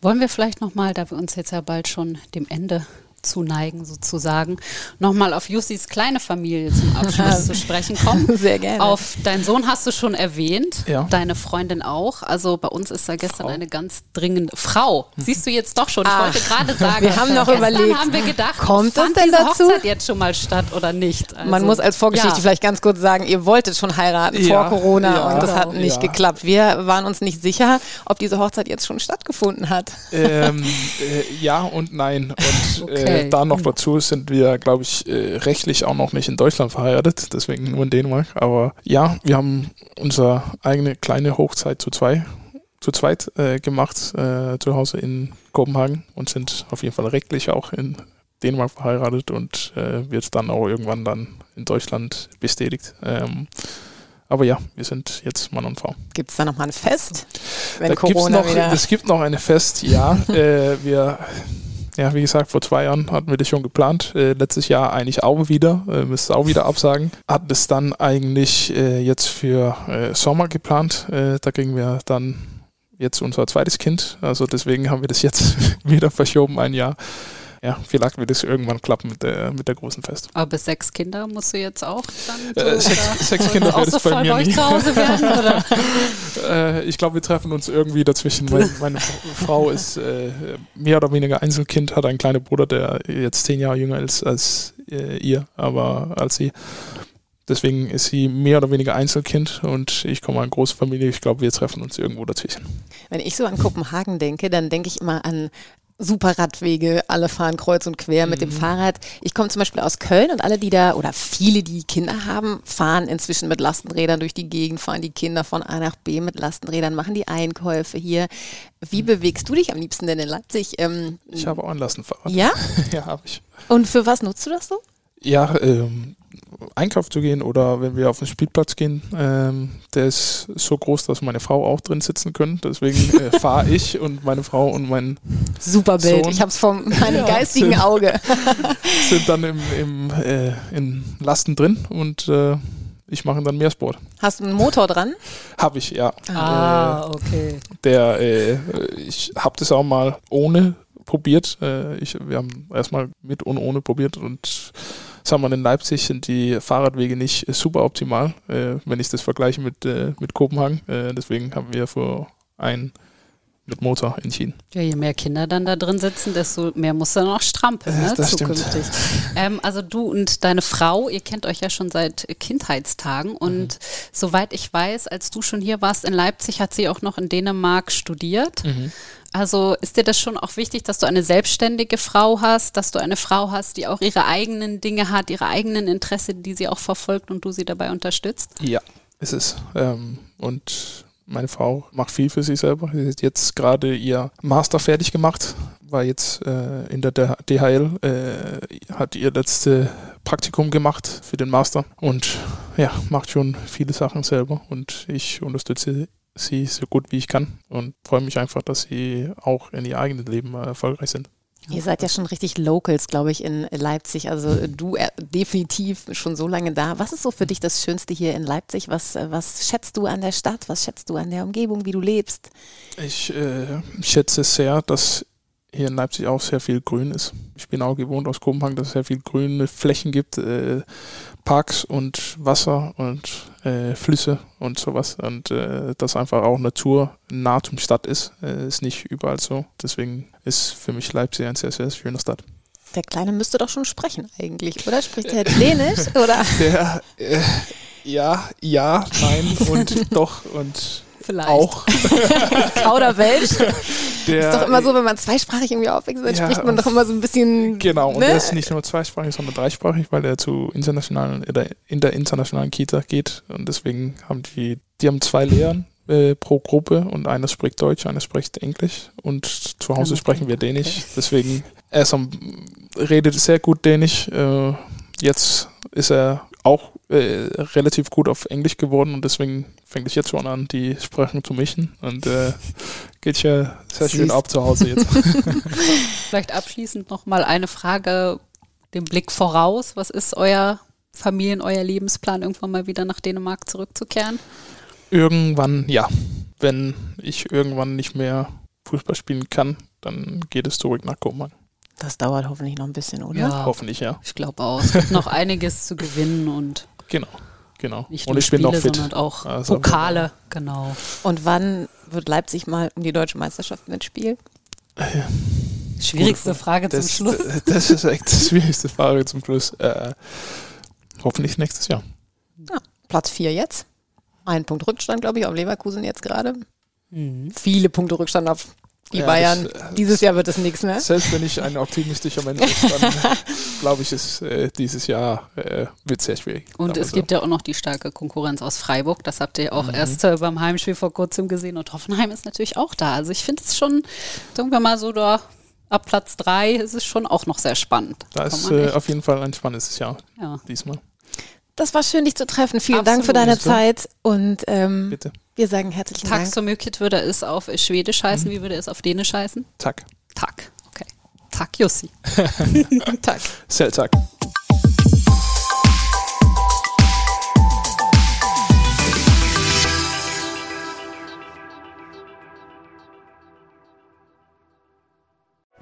Wollen wir vielleicht nochmal, da wir uns jetzt ja bald schon dem Ende zuneigen sozusagen, nochmal auf Jussis kleine Familie zum Abschluss zu sprechen kommen. Sehr gerne. Auf deinen Sohn hast du schon erwähnt, ja. deine Freundin auch. Also bei uns ist da gestern Frau. eine ganz dringende Frau. Siehst du jetzt doch schon. Ich Ach, wollte gerade sagen, wir haben noch überlegt, haben wir gedacht, kommt es denn dazu? Hochzeit jetzt schon mal statt oder nicht? Also, Man muss als Vorgeschichte ja. vielleicht ganz kurz sagen, ihr wolltet schon heiraten ja, vor Corona und das hat genau. nicht geklappt. Wir waren uns nicht sicher, ob diese Hochzeit jetzt schon stattgefunden hat. Ähm, äh, ja und nein. Und äh, okay. äh, da noch dazu sind wir, glaube ich, äh, rechtlich auch noch nicht in Deutschland verheiratet, deswegen nur in Dänemark. Aber ja, wir haben unsere eigene kleine Hochzeit zu zwei zu zweit äh, gemacht, äh, zu Hause in Kopenhagen und sind auf jeden Fall rechtlich auch in Dänemark verheiratet und äh, wird dann auch irgendwann dann in Deutschland bestätigt. Ähm, aber ja, wir sind jetzt Mann und Frau. Gibt es da nochmal ein Fest? Wenn da Corona noch, wieder es gibt noch ein Fest, ja. äh, wir ja, wie gesagt, vor zwei Jahren hatten wir das schon geplant. Äh, letztes Jahr eigentlich auch wieder, äh, müsste auch wieder absagen. Hatten es dann eigentlich äh, jetzt für äh, Sommer geplant. Äh, da kriegen wir dann jetzt unser zweites Kind. Also deswegen haben wir das jetzt wieder verschoben, ein Jahr ja, vielleicht wird es irgendwann klappen mit der, mit der großen Fest. Aber sechs Kinder musst du jetzt auch dann äh, sechs, sechs Kinder wird es bei mir nicht. Werden, äh, ich glaube, wir treffen uns irgendwie dazwischen. Meine, meine Frau ist äh, mehr oder weniger Einzelkind, hat einen kleinen Bruder, der jetzt zehn Jahre jünger ist als äh, ihr, aber als sie. Deswegen ist sie mehr oder weniger Einzelkind und ich komme an eine große Familie. Ich glaube, wir treffen uns irgendwo dazwischen. Wenn ich so an Kopenhagen denke, dann denke ich immer an super Radwege, alle fahren kreuz und quer mhm. mit dem mhm. Fahrrad. Ich komme zum Beispiel aus Köln und alle, die da, oder viele, die Kinder haben, fahren inzwischen mit Lastenrädern durch die Gegend, fahren die Kinder von A nach B mit Lastenrädern, machen die Einkäufe hier. Wie mhm. bewegst du dich am liebsten denn in Leipzig? Ähm, ich habe auch ein Lastenfahrrad. Ja? ja, habe ich. Und für was nutzt du das so? Ja, ähm, Einkauf zu gehen oder wenn wir auf den Spielplatz gehen, ähm, der ist so groß, dass meine Frau auch drin sitzen können. Deswegen äh, fahre ich und meine Frau und mein Super Bild, Sohn, ich habe es von meinem geistigen sind, Auge. sind dann im, im äh, in Lasten drin und äh, ich mache dann mehr Sport. Hast du einen Motor dran? Habe ich, ja. Ah, äh, okay. Der, äh, ich habe das auch mal ohne probiert. Äh, ich, wir haben erstmal mit und ohne probiert und sagen wir, in Leipzig sind die Fahrradwege nicht super optimal, äh, wenn ich das vergleiche mit, äh, mit Kopenhagen. Äh, deswegen haben wir für ein mit Motor entschieden. Ja, je mehr Kinder dann da drin sitzen, desto mehr muss er noch strampeln, ne, das zukünftig. Ähm, also du und deine Frau, ihr kennt euch ja schon seit Kindheitstagen und mhm. soweit ich weiß, als du schon hier warst in Leipzig, hat sie auch noch in Dänemark studiert. Mhm. Also ist dir das schon auch wichtig, dass du eine selbstständige Frau hast, dass du eine Frau hast, die auch ihre eigenen Dinge hat, ihre eigenen Interessen, die sie auch verfolgt und du sie dabei unterstützt? Ja, ist es. Ähm, und meine Frau macht viel für sich selber. Sie hat jetzt gerade ihr Master fertig gemacht, war jetzt äh, in der DHL, äh, hat ihr letzte Praktikum gemacht für den Master und ja, macht schon viele Sachen selber und ich unterstütze sie so gut wie ich kann und freue mich einfach, dass sie auch in ihr eigenes Leben äh, erfolgreich sind. Ihr seid ja schon richtig Locals, glaube ich, in Leipzig. Also du äh, definitiv schon so lange da. Was ist so für dich das Schönste hier in Leipzig? Was, äh, was schätzt du an der Stadt? Was schätzt du an der Umgebung, wie du lebst? Ich äh, schätze sehr, dass hier in Leipzig auch sehr viel Grün ist. Ich bin auch gewohnt aus Kopenhagen, dass es sehr viel grüne Flächen gibt, äh, Parks und Wasser und äh, Flüsse und sowas. Und äh, dass einfach auch Natur nah zum Stadt ist, äh, ist nicht überall so. Deswegen ist für mich Leipzig eine sehr, sehr schöne Stadt. Der Kleine müsste doch schon sprechen eigentlich, oder? Spricht er Dänisch? Oder? Der, äh, ja, ja, nein und doch und Vielleicht. Auch. Kauderwelsch. Der, ist doch immer so, wenn man zweisprachig irgendwie aufwächst, dann Ja, spricht man doch immer so ein bisschen. Genau, und ne? der ist nicht nur zweisprachig, sondern dreisprachig, weil er zu internationalen, in der, in der internationalen Kita geht. Und deswegen haben die, die haben zwei Lehren äh, pro Gruppe und einer spricht Deutsch, einer spricht Englisch und zu Hause Okay, sprechen wir Dänisch. Deswegen, er ist am, redet sehr gut Dänisch. Äh, jetzt ist er auch äh, relativ gut auf Englisch geworden und deswegen fängt es jetzt schon an, die Sprachen zu mischen und äh, geht ja sehr schön ab zu Hause jetzt. Vielleicht abschließend nochmal eine Frage, den Blick voraus. Was ist euer Familien, euer Lebensplan, irgendwann mal wieder nach Dänemark zurückzukehren? Irgendwann, ja. Wenn ich irgendwann nicht mehr Fußball spielen kann, dann geht es zurück nach Kopenhagen. Das dauert hoffentlich noch ein bisschen, oder? Hoffentlich, ja. Ich glaube auch. Es gibt noch einiges zu gewinnen und Genau. Genau. nicht Und nur ich bin Spiele, noch fit. sondern auch Also, Pokale. Genau. Und wann wird Leipzig mal um die deutsche Meisterschaft mitspielen? Schwierigste Frage zum Das, Schluss. das ist echt die schwierigste Frage zum Schluss. Äh, hoffentlich nächstes Jahr. Platz 4 jetzt. Ein Punkt Rückstand, glaube ich, auf Leverkusen jetzt gerade. Mhm. Viele Punkte Rückstand auf die Ja, Bayern. das, äh, Dieses Jahr wird es nichts mehr. Selbst wenn ich ein optimistischer Mensch bin, dann glaube ich, ist äh, dieses Jahr äh, wird sehr schwierig. Und es so. gibt ja auch noch die starke Konkurrenz aus Freiburg. Das habt ihr Mhm. auch erst äh, beim Heimspiel vor kurzem gesehen. Und Hoffenheim ist natürlich auch da. Also ich finde es schon, sagen wir mal so, da ab Platz drei ist es schon auch noch sehr spannend. Da Kann ist äh, auf jeden Fall ein spannendes Jahr ja. diesmal. Das war schön, dich zu treffen. Vielen Dank für Absolut. deine Zeit. Und ähm, Bitte. wir sagen herzlichen Tack Dank. så mycket würde es auf Schwedisch Mhm. heißen. Wie würde es auf Dänisch heißen? Tack. Tack. Okay. Tack Jussi. Tag. Selv tak.